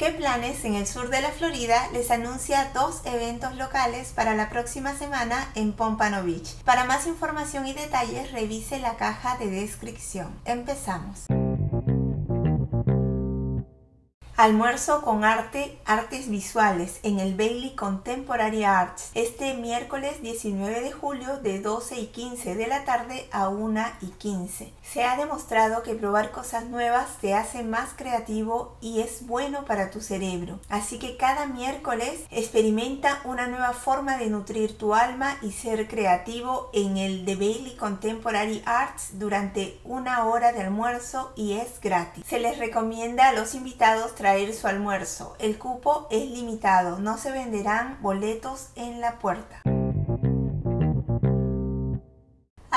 ¿Qué planes en el sur de la Florida les anuncia dos eventos locales para la próxima semana en Pompano Beach? Para más información y detalles revise la caja de descripción. Empezamos. Almuerzo con arte, artes visuales en el Bailey Contemporary Arts este miércoles 19 de julio de 12 y 15 de la tarde a 1 y 15. Se ha demostrado que probar cosas nuevas te hace más creativo y es bueno para tu cerebro. Así que cada miércoles experimenta una nueva forma de nutrir tu alma y ser creativo en el The Bailey Contemporary Arts durante una hora de almuerzo y es gratis. Se les recomienda a los invitados traer su almuerzo. El cupo es limitado, no se venderán boletos en la puerta.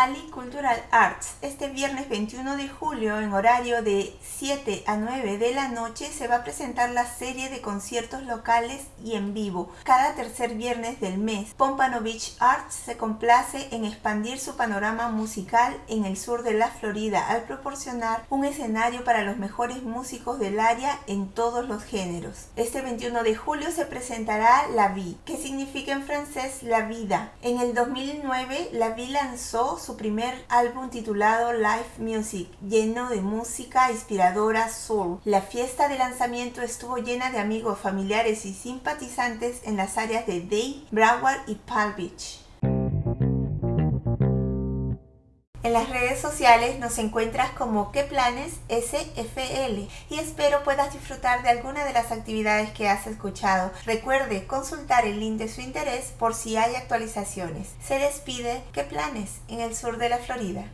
Ali Cultural Arts. Este viernes 21 de julio, en horario de 7 a 9 de la noche, se va a presentar la serie de conciertos locales y en vivo. Cada tercer viernes del mes, Pompano Beach Arts se complace en expandir su panorama musical en el sur de la Florida al proporcionar un escenario para los mejores músicos del área en todos los géneros. Este 21 de julio se presentará La Vie, que significa en francés la vida. En el 2009, La Vie lanzó su primer álbum titulado Live Music, lleno de música inspiradora soul. La fiesta de lanzamiento estuvo llena de amigos, familiares y simpatizantes en las áreas de Day, Broward y Palm Beach. En las redes sociales nos encuentras como qué planes SFL y espero puedas disfrutar de alguna de las actividades que has escuchado. Recuerde consultar el link de su interés por si hay actualizaciones. Se despide qué planes en el sur de la Florida.